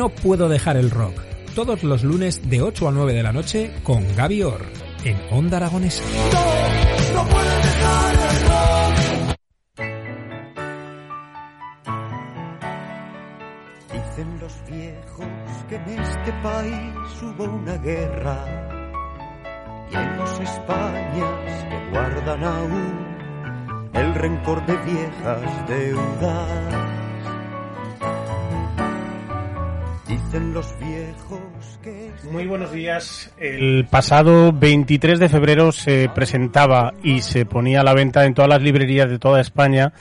No puedo dejar el rock. Todos los lunes de 8 a 9 de la noche con Gaby Orr en Onda Aragonesa. No, puedo dejar el rock. Dicen los viejos que en este país hubo una guerra y hay dos Españas que guardan aún el rencor de viejas deudas. Dicen los viejos que... Muy buenos días. El pasado 23 de febrero se presentaba y se ponía a la venta en todas las librerías de toda España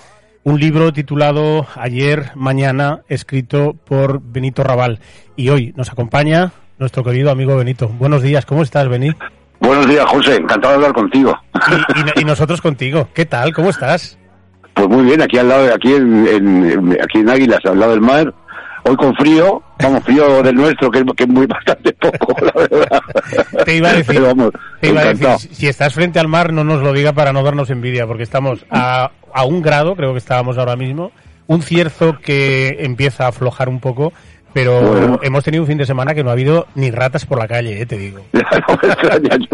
un libro titulado Ayer, Mañana, escrito por Benito Raval. Y hoy nos acompaña nuestro querido amigo Benito. Buenos días, ¿cómo estás, Benito? Buenos días, José. Encantado de hablar contigo. Y, y, y, nosotros contigo. ¿Qué tal? ¿Cómo estás? Pues muy bien, aquí al lado, aquí en, en, aquí en Águilas, al lado del mar, hoy con frío, vamos, frío del nuestro, que, que es muy bastante poco, la verdad. Te iba a decir, Pero vamos, te iba a decir, si estás frente al mar, no nos lo diga para no darnos envidia, porque estamos a, a un grado, creo que estábamos ahora mismo, un cierzo que empieza a aflojar un poco, pero bueno. hemos tenido un fin de semana que no ha habido ni ratas por la calle, eh, te digo. no me extraña, aquí,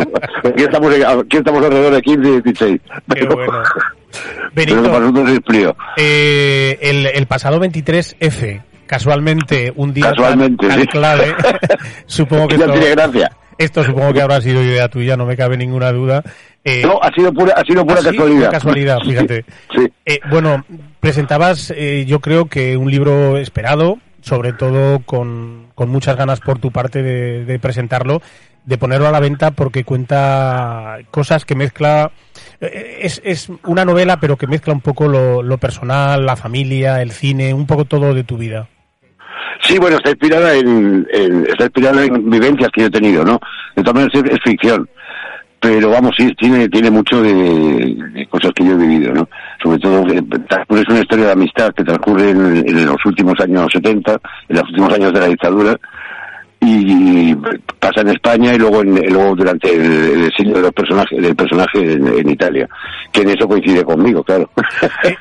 estamos, aquí estamos alrededor de 15 y 16. Qué bueno. Benito, pero para nosotros es frío. Eh, el, el pasado 23F, casualmente un día casualmente, tan, sí. clave, supongo que no esto, tiene gracia. esto supongo que habrá sido idea tuya, no me cabe ninguna duda. Eh, no, ha sido pura, ha sido pura ¿ah, sí? casualidad. casualidad, fíjate. Sí. Eh, bueno, presentabas, eh, yo creo que un libro esperado, sobre todo con, con muchas ganas por tu parte de, de, presentarlo, de ponerlo a la venta porque cuenta cosas que mezcla, eh, es, es una novela pero que mezcla un poco lo, lo, personal, la familia, el cine, un poco todo de tu vida. Sí, bueno, está inspirada en, en está inspirada en vivencias que yo he tenido, ¿no? De todas maneras es, ficción pero vamos, sí, tiene, tiene mucho de, cosas que yo he vivido, ¿no? Sobre todo, eh, pues es una historia de amistad que transcurre en, los últimos años 70, en los últimos años de la dictadura, y pasa en España y luego, en, luego durante el, siglo de los personajes, del personaje en, en, Italia, que en eso coincide conmigo, claro. Eh,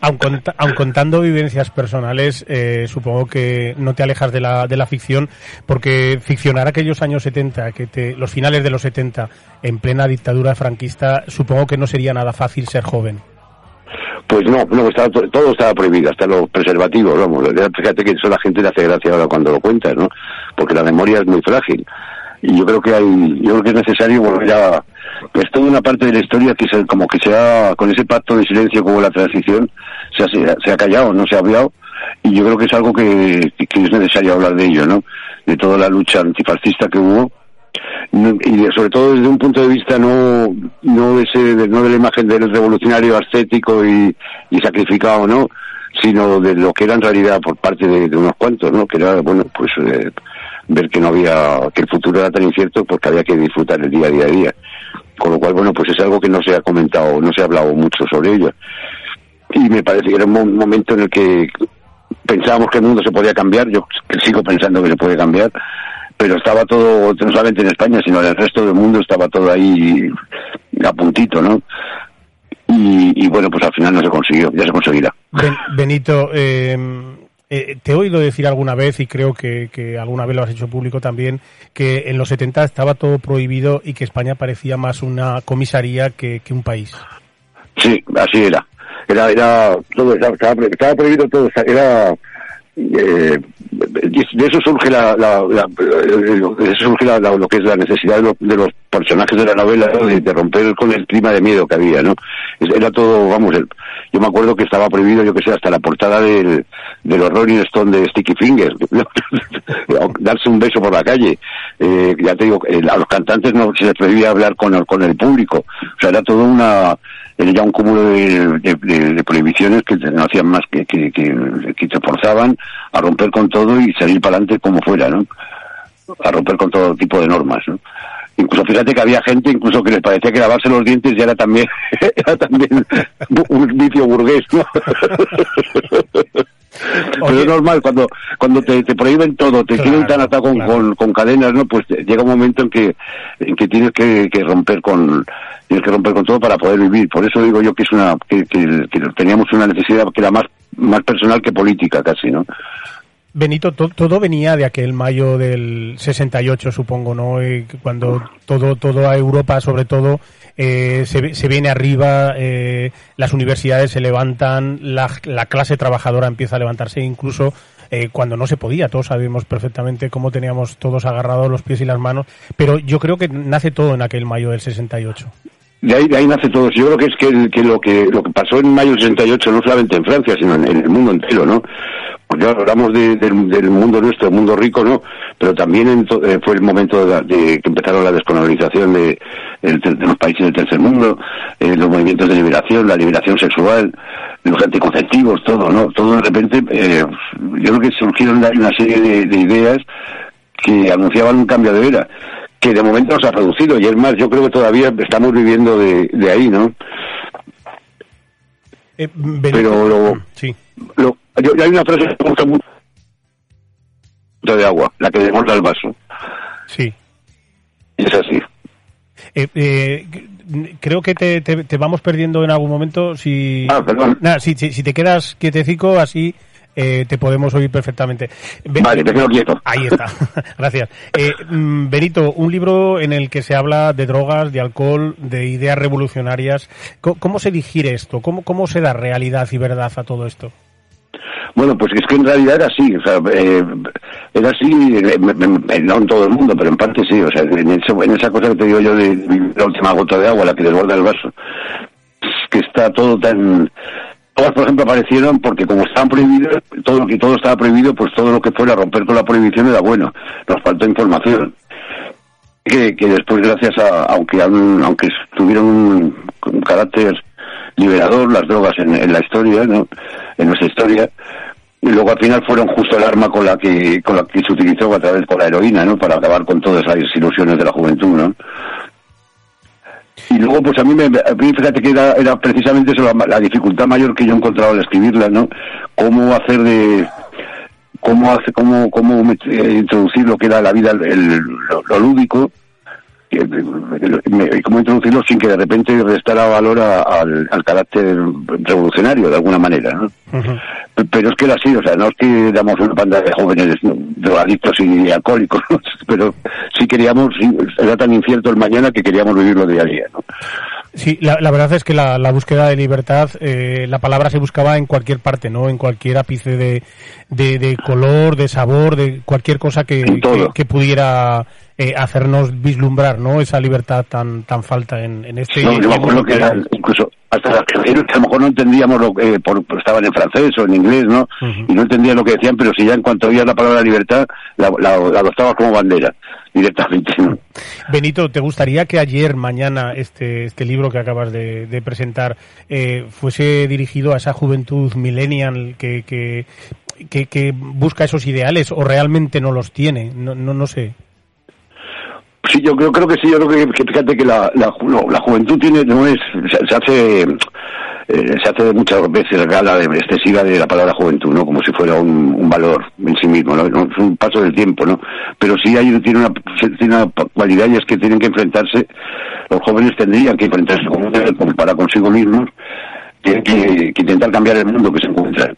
aun, cont aun, contando vivencias personales, eh, supongo que no te alejas de la, de la ficción, porque ficcionar aquellos años 70, que te, los finales de los 70, en plena dictadura franquista, supongo que no sería nada fácil ser joven. Pues no, no estaba, todo estaba prohibido, hasta los preservativos, vamos. Fíjate que eso la gente le hace gracia ahora cuando lo cuentas, ¿no? Porque la memoria es muy frágil. Y yo creo que hay, yo creo que es necesario volver a, es toda una parte de la historia que se, como que se ha, con ese pacto de silencio como la transición, se ha, se ha callado, no se ha hablado. Y yo creo que es algo que, que es necesario hablar de ello, ¿no? De toda la lucha antifascista que hubo y sobre todo desde un punto de vista no no de ese no de la imagen del revolucionario ascético y, y sacrificado no sino de lo que era en realidad por parte de, de unos cuantos no que era bueno pues eh, ver que no había que el futuro era tan incierto porque había que disfrutar el día a día a día. Con lo cual bueno pues es algo que no se ha comentado no se ha hablado mucho sobre ello. Y me parece que era un momento en el que pensábamos que el mundo se podía cambiar. Yo sigo pensando que se puede cambiar pero estaba todo, no solamente en España, sino en el resto del mundo, estaba todo ahí a puntito, ¿no? Y, y bueno, pues al final no se consiguió, ya se conseguirá. Ben, Benito, eh, eh, te he oído decir alguna vez, y creo que, que, alguna vez lo has hecho público también, que en los 70 estaba todo prohibido y que España parecía más una comisaría que, que un país. Sí, así era. Era, era, todo, estaba, estaba prohibido todo, era eh, de eso surge la, la, la de eso surge la, lo que es la necesidad de, lo, de, los personajes de la novela ¿no? de, romper con el clima de miedo que había no era todo vamos el, yo me acuerdo que estaba prohibido yo que sé hasta la portada del de los Rolling Stone de Sticky Fingers darse un beso por la calle eh, ya te digo a los cantantes no se les prohibía hablar con el, con el público o sea era todo una era ya un cúmulo de, prohibiciones que no hacían más que, que, que, te forzaban a romper con todo y salir para adelante como fuera, ¿no? A romper con todo tipo de normas, ¿no? Incluso fíjate que había gente incluso que les parecía que lavarse los dientes ya era también, era también un vicio burgués, ¿no? Pero es normal, cuando cuando te, prohíben todo, te quieren tan atado con, con, cadenas, ¿no? Pues llega un momento en que en que tienes que, que, romper con tienes que romper con todo para poder vivir. Por eso digo yo que es una que, que, que teníamos una necesidad que era más más personal que política casi, ¿no? Benito, todo venía de aquel mayo del 68, supongo, ¿no? cuando todo, todo a Europa, sobre todo, eh, se, se, viene arriba, eh, las universidades se levantan, la, la, clase trabajadora empieza a levantarse, incluso eh, cuando no se podía. Todos sabemos perfectamente cómo teníamos todos agarrados los pies y las manos, pero yo creo que nace todo en aquel mayo del 68. De ahí, de ahí nace todo. Yo creo que es que, lo que lo que pasó en mayo del 68, no solamente en Francia, sino en, el mundo entero, ¿no? Porque hablamos del, mundo nuestro, el mundo rico, ¿no? Pero también eh, fue el momento de, que empezaron la descolonización de, los países del tercer mundo, eh, los movimientos de liberación, la liberación sexual, los anticonceptivos, todo, ¿no? Todo de repente, eh, yo creo que surgieron una serie de ideas que anunciaban un cambio de era que de momento se ha reducido y es más, yo creo que todavía estamos viviendo de, de ahí, ¿no? Eh, Pero lo, sí. Lo, yo, hay una frase que me gusta mucho de agua, la que desborda el vaso. Sí. Y es así. Eh, eh, creo que te, te, vamos perdiendo en algún momento. Si, ah, perdón. Nada, si, si, si te quedas quietecico, así eh, te podemos oír perfectamente. vale, te quedo quieto. Ahí está, gracias. Eh, mm, Benito, un libro en el que se habla de drogas, de alcohol, de ideas revolucionarias. ¿Cómo, se digiere esto? ¿Cómo, ¿Cómo se da realidad y verdad a todo esto? Bueno, pues es que en realidad era así, o sea, eh, era así, no en todo el mundo, pero en parte sí, o sea, en, en esa cosa que te digo yo de, la última gota de agua, la que desborda el vaso, que está todo tan todas, por ejemplo, aparecieron porque como estaban prohibidos, todo lo que todo estaba prohibido, pues todo lo que fuera romper con la prohibición era bueno. Nos faltó información. Que, que después, gracias a, aunque aunque tuvieron un, carácter liberador las drogas en, la historia, ¿no? en nuestra historia, y luego al final fueron justo el arma con la que con la que se utilizó a través con la heroína, ¿no? Para acabar con todas las ilusiones de la juventud, ¿no? Y luego, pues a mí, me, fíjate que era, era precisamente eso la, dificultad mayor que yo he encontrado al escribirla, ¿no? Cómo hacer de, cómo hace, cómo, cómo eh, introducir lo que era la vida, el, lo, lúdico, cómo introducirlo sin que de repente restara valor al, carácter revolucionario de alguna manera, ¿no? Pero es que era así, o sea, no es que éramos una banda de jóvenes drogadictos y alcohólicos, pero sí queríamos, era tan incierto el mañana que queríamos vivirlo día a día, ¿no? Sí, la, verdad es que la, búsqueda de libertad, eh, la palabra se buscaba en cualquier parte, ¿no? En cualquier ápice de, de, color, de sabor, de cualquier cosa que, que, pudiera eh, hacernos vislumbrar, ¿no? Esa libertad tan tan falta en, en este. No, yo me acuerdo que era, incluso hasta las que a lo mejor no entendíamos lo que, por, estaban en francés o en inglés, ¿no? Y no entendían lo que decían, pero si ya en cuanto oías la palabra libertad, la, la, la adoptabas como bandera directamente. Benito, ¿te gustaría que ayer, mañana, este, este libro que acabas de, presentar eh, fuese dirigido a esa juventud millennial que, que, que, busca esos ideales o realmente no los tiene? No, no, no sé. Sí, yo creo, que sí, yo creo que, fíjate que la, la, la juventud tiene, no es, se hace eh, se hace muchas veces gala de, excesiva de la palabra juventud, ¿no? Como si fuera un, valor en sí mismo, ¿no? Es un paso del tiempo, ¿no? Pero sí hay, tiene una, tiene una cualidad y es que tienen que enfrentarse, los jóvenes tendrían que enfrentarse para consigo mismos, tienen que, que intentar cambiar el mundo que se encuentran.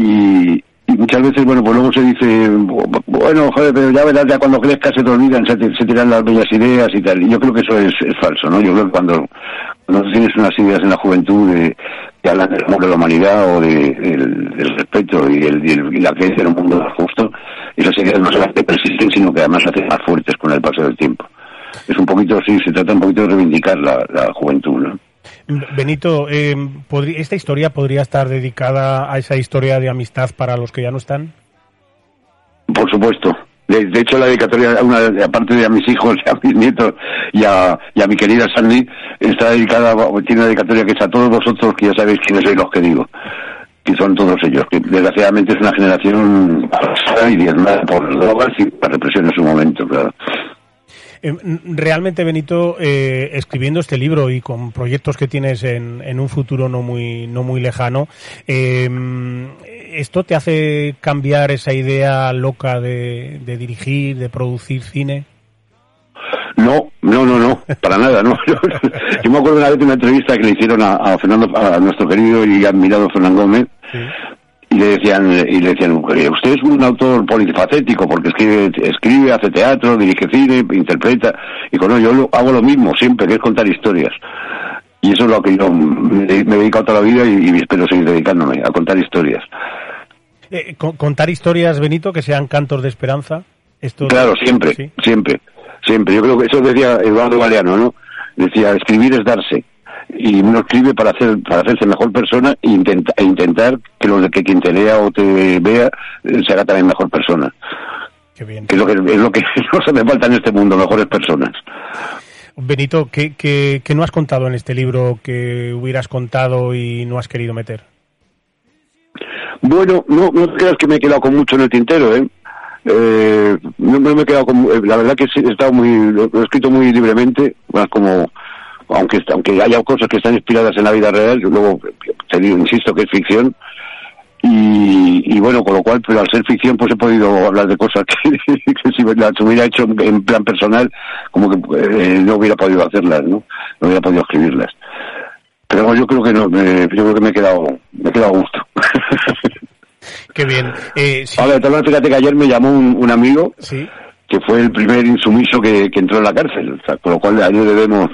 Y, y muchas veces, bueno, pues luego se dice, bueno, joder, pero ya verás, ya cuando crezcas se te olvidan, se, tiran las bellas ideas y tal. Y yo creo que eso es, falso, ¿no? Yo creo que cuando, cuando tienes unas ideas en la juventud de, que hablan del amor de la humanidad o de, del, respeto y, el, y, la creencia en un mundo justo, esas ideas no solamente persisten, sino que además se hacen más fuertes con el paso del tiempo. Es un poquito, sí, se trata un poquito de reivindicar la, la juventud, ¿no? Benito, eh, ¿esta historia podría estar dedicada a esa historia de amistad para los que ya no están? Por supuesto, De, hecho, la dedicatoria, una, aparte de a mis hijos a mis nietos y a, y a mi querida Sandy, está dedicada, tiene una dedicatoria que es a todos vosotros, que ya sabéis quiénes sois los que digo que son todos ellos, que desgraciadamente es una generación y diezmada por drogas y la represión en su momento, claro. Eh, realmente, Benito, eh, escribiendo este libro y con proyectos que tienes en, en un futuro no muy, no muy lejano, eh, ¿esto te hace cambiar esa idea loca de, de dirigir, de producir cine? No, no, no, no, para nada, no. Yo me acuerdo una vez de una entrevista que le hicieron a, Fernando, a nuestro querido y admirado Fernando Gómez, y le decían, y le decían, usted es un autor polifacético porque escribe, escribe, hace teatro, dirige cine, interpreta, y con yo hago lo mismo siempre, que es contar historias. Y eso es lo que yo me, he dedicado toda la vida y, espero seguir dedicándome, a contar historias. Eh, ¿Contar historias, Benito, que sean cantos de esperanza? Esto claro, siempre, siempre siempre. Yo creo que eso decía Eduardo Galeano, ¿no? Decía, escribir es darse. Y uno escribe para hacer para hacerse mejor persona e, intenta, e intentar que, lo, que quien te lea o te vea eh, se haga también mejor persona. Qué bien. Que es lo que, es lo que nos hace falta en este mundo, mejores personas. Benito, ¿qué, qué, qué no has contado en este libro que hubieras contado y no has querido meter? Bueno, no, no creas que me he quedado con mucho en el tintero, ¿eh? Eh, no, me he quedado con, eh, la verdad que he estado muy, lo, he escrito muy libremente, como, aunque, aunque haya cosas que están inspiradas en la vida real, yo luego te digo, insisto que es ficción, y, bueno, con lo cual, pero al ser ficción, pues he podido hablar de cosas que, si las hubiera hecho en plan personal, como que eh, no hubiera podido hacerlas, ¿no? No hubiera podido escribirlas. Pero yo creo que no, yo creo que me he quedado, me he quedado a gusto. Qué bien. Eh, fíjate que ayer me llamó un, amigo que fue el primer insumiso que, entró en la cárcel, con lo cual ayer debemos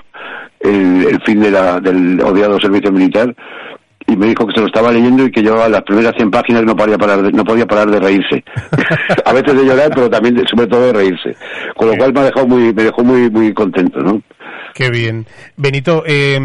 el, fin de la, del odiado servicio militar y me dijo que se lo estaba leyendo y que llevaba las primeras 100 páginas no podía parar de, no podía parar de reírse. a veces de llorar, pero también sobre todo de reírse. Con lo cual me ha dejado muy me dejó muy muy contento, ¿no? Qué bien. Benito, eh,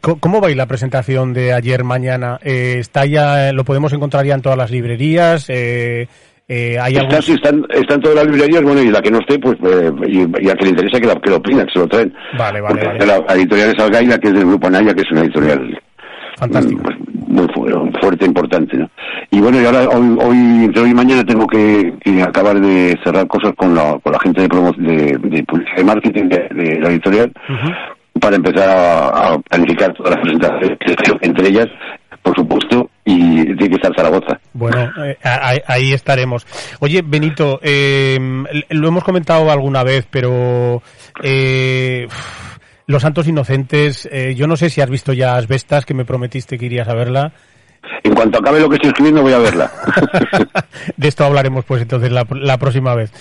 ¿cómo va la presentación de ayer, mañana? Eh, ¿Está ya, lo podemos encontrar ya en todas las librerías? Eh, eh, ¿hay está, sí, están, están todas las librerías, bueno, y la que no esté, pues, eh, y, a que le interesa que, la, que lo opinan, que se lo traen. Vale, vale, Porque La, editorial es Algaida, que es del grupo Anaya, que es una editorial Fantástico. Pues, muy fuerte, importante, ¿no? Y bueno, y ahora, hoy, hoy, entre hoy y mañana tengo que, acabar de cerrar cosas con la, con la gente de, de, de publicidad y marketing de, la editorial para empezar a, planificar todas las presentaciones, entre ellas por supuesto, y tiene que estar Zaragoza. Bueno, eh, ahí, estaremos. Oye, Benito, eh, lo hemos comentado alguna vez, pero eh, los Santos Inocentes, eh, yo no sé si has visto ya Asbestas, que me prometiste que irías a verla. En cuanto acabe lo que estoy escribiendo voy a verla. de esto hablaremos pues entonces la, próxima vez.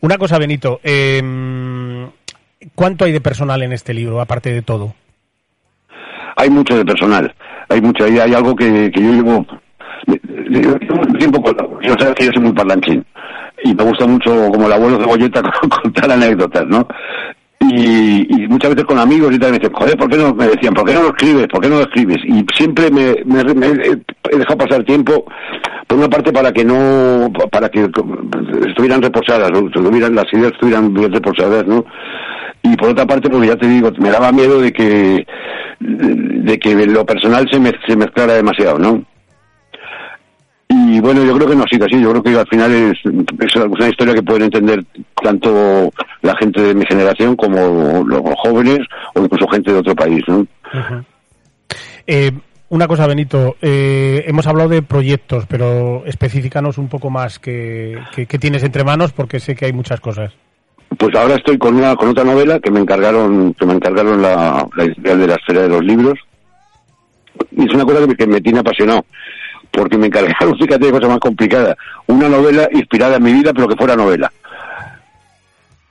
Una cosa, Benito, eh, ¿cuánto hay de personal en este libro, aparte de todo? Hay mucho de personal, hay mucho, hay, hay algo que, yo llevo, tiempo, yo sabes que yo soy muy parlanchín y me gusta mucho como el abuelo de Bolleta contar anécdotas, ¿no? Y, muchas veces con amigos y tal me dicen, joder, ¿por qué no? Me decían, ¿por qué no lo escribes? ¿Por qué no lo escribes? Y siempre me, he dejado pasar tiempo, por una parte para que no, para que estuvieran reposadas, estuvieran, las ideas estuvieran bien reposadas, ¿no? Y por otra parte, porque ya te digo, me daba miedo de que, de que lo personal se, me, se mezclara demasiado, ¿no? Y bueno, yo creo que no ha sido así. Yo creo que al final es, es una historia que pueden entender tanto la gente de mi generación como los jóvenes o incluso gente de otro país. ¿no? Eh, una cosa, Benito. Eh, hemos hablado de proyectos, pero específicanos un poco más que, tienes entre manos porque sé que hay muchas cosas. Pues ahora estoy con una con otra novela que me encargaron que me encargaron la, la editorial de la esfera de los libros y es una cosa que me tiene apasionado porque me encargaron, fíjate, de cosa más complicada, una novela inspirada en mi vida, pero que fuera novela.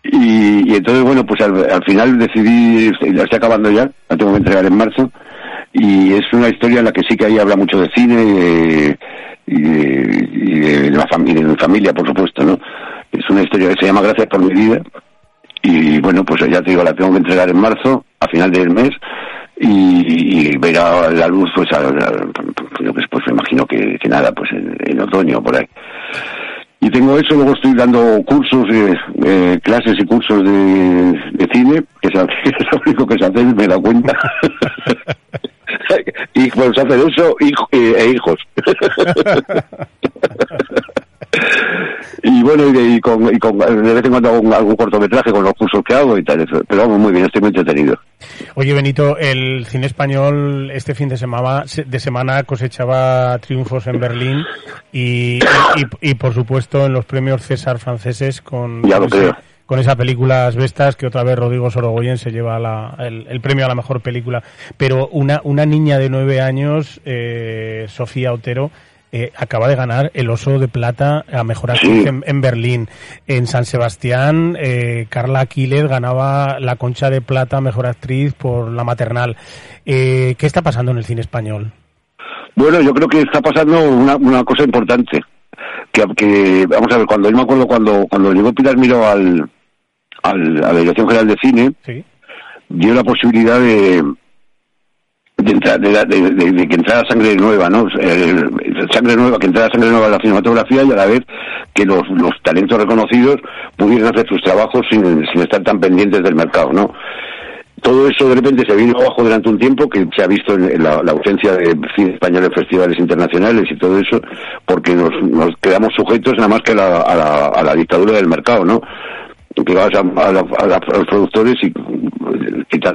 Y, entonces, bueno, pues al, final decidí, la estoy acabando ya, la tengo que entregar en marzo, y es una historia en la que sí que ahí habla mucho de cine y de, la familia, de mi familia, por supuesto, ¿no? Es una historia que se llama Gracias por mi vida, y bueno, pues ya te digo, la tengo que entregar en marzo, a final del mes, y, verá la luz pues, a, pues, pues me imagino que, nada pues en, otoño por ahí y tengo eso, luego estoy dando cursos, eh, eh, clases y cursos de, de cine, que es, lo único que se hace, me da cuenta. y pues hacer eso eh, e hijos. y bueno, y, con, y con, de vez en cuando hago algún cortometraje con los cursos que hago y tal, pero vamos, muy bien, estoy muy entretenido. Oye, Benito, el cine español este fin de semana, de semana cosechaba triunfos en Berlín y, y, por supuesto en los premios César franceses con, con, esa película Asbestas que otra vez Rodrigo Sorogoyen se lleva la, el, premio a la mejor película. Pero una, una niña de nueve años, eh, Sofía Otero, eh, acaba de ganar el Oso de Plata a Mejor Actriz en, Berlín. En San Sebastián, eh, Carla Aquiles ganaba la Concha de Plata a Mejor Actriz por La Maternal. Eh, ¿Qué está pasando en el cine español? Bueno, yo creo que está pasando una, una cosa importante. Que, que, vamos a ver, cuando yo me acuerdo cuando, cuando llegó Pilar Miro al, al, a la Dirección General de Cine, dio la posibilidad de, de, que entrara sangre nueva, ¿no? Sangre nueva, que entrara sangre nueva a la cinematografía y a la vez que los, los talentos reconocidos pudieran hacer sus trabajos sin, sin estar tan pendientes del mercado, ¿no? Todo eso de repente se vino abajo durante un tiempo que se ha visto en la, ausencia de cine español en festivales internacionales y todo eso, porque nos, quedamos sujetos nada más que la, a la, a la dictadura del mercado, ¿no? Vas a, a, los productores y,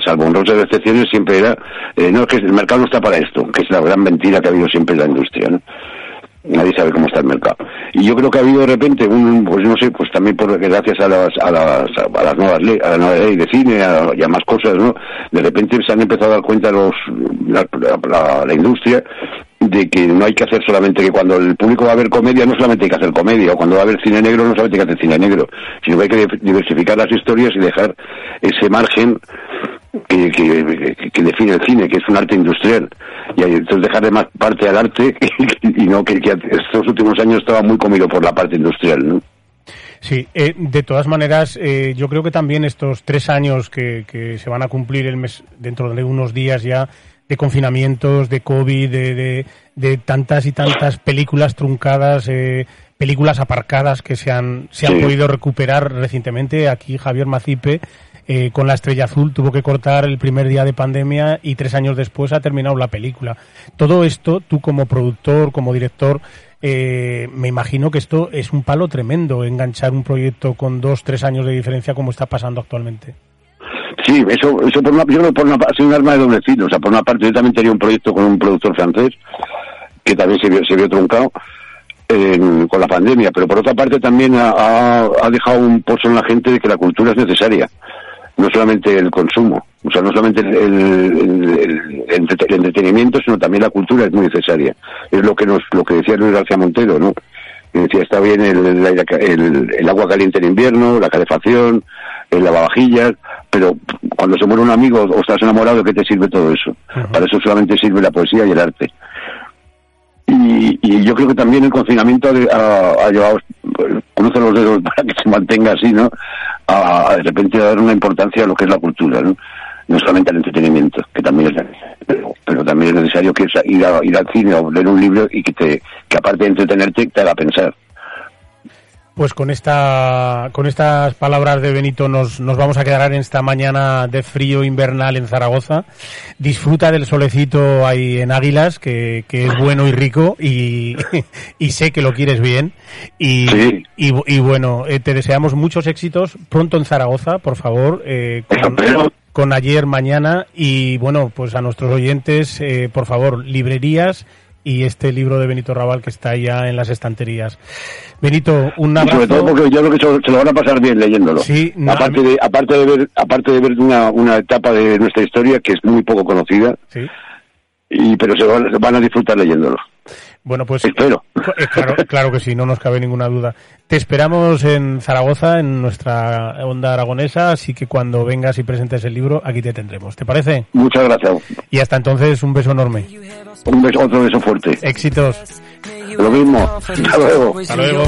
salvo honrosas excepciones siempre era eh, no es que el mercado no está para esto que es la gran mentira que ha habido siempre en la industria nadie sabe cómo está el mercado. Y yo creo que ha habido de repente un pues no sé pues también por gracias a las a las a las nuevas leyes a la nueva ley de cine y a más cosas no de repente se han empezado a dar cuenta los la, la industria de que no hay que hacer solamente que cuando el público va a ver comedia no solamente hay que hacer comedia o cuando va a ver cine negro no solamente hay que hacer cine negro sino que hay que diversificar las historias y dejar ese margen que, que, define el cine que es un arte industrial y entonces dejar de más parte al arte y no que, estos últimos años estaba muy comido por la parte industrial ¿no? Sí, eh, de todas maneras, eh, yo creo que también estos tres años que, que se van a cumplir el mes dentro de unos días ya de confinamientos, de COVID, de, de, tantas y tantas películas truncadas, eh, películas aparcadas que se han, se han podido recuperar recientemente. Aquí Javier Macipe, eh, con La Estrella Azul, tuvo que cortar el primer día de pandemia y tres años después ha terminado la película. Todo esto, tú como productor, como director, eh, me imagino que esto es un palo tremendo, enganchar un proyecto con dos, tres años de diferencia como está pasando actualmente. Sí, eso, eso por una, yo por una, sido un arma de doble filo. O sea, por una parte yo también tenía un proyecto con un productor francés que también se vio, se vio truncado con la pandemia, pero por otra parte también ha, ha, dejado un pozo en la gente de que la cultura es necesaria, no solamente el consumo, o sea, no solamente el, el, entretenimiento, sino también la cultura es muy necesaria. Es lo que nos, lo que decía Luis García Montero, ¿no? decía, está bien el, el, el, agua caliente en invierno, la calefacción, el lavavajillas, pero cuando se muere un amigo o estás enamorado, ¿qué te sirve todo eso? Para eso solamente sirve la poesía y el arte. Y, y yo creo que también el confinamiento ha, llevado, cruzo los dedos para que se mantenga así, ¿no? A, de repente dar una importancia a lo que es la cultura, ¿no? No solamente al entretenimiento, que también es pero, pero también es necesario que ir, a, ir al cine o leer un libro y que te que aparte de entretenerte te haga pensar. Pues con esta, con estas palabras de Benito nos, nos vamos a quedar en esta mañana de frío invernal en Zaragoza. Disfruta del solecito ahí en Águilas, que, que es bueno y rico y, y sé que lo quieres bien. Y, y, bueno, eh, te deseamos muchos éxitos pronto en Zaragoza, por favor, eh, con, ayer, mañana y bueno, pues a nuestros oyentes, eh, por favor, librerías y este libro de Benito Raval que está ya en las estanterías. Benito, un abrazo. sobre todo porque yo creo que se, lo van a pasar bien leyéndolo. Sí, aparte, de, aparte de ver, aparte de ver una, una etapa de nuestra historia que es muy poco conocida. Sí. Y, pero se van, a disfrutar leyéndolo. Bueno, pues espero. Eh, claro, claro que sí, no nos cabe ninguna duda. Te esperamos en Zaragoza, en nuestra onda aragonesa, así que cuando vengas y presentes el libro, aquí te tendremos. ¿Te parece? Muchas gracias. Y hasta entonces, un beso enorme. Un beso, otro beso fuerte. Éxitos. Lo mismo. Hasta luego. Hasta luego.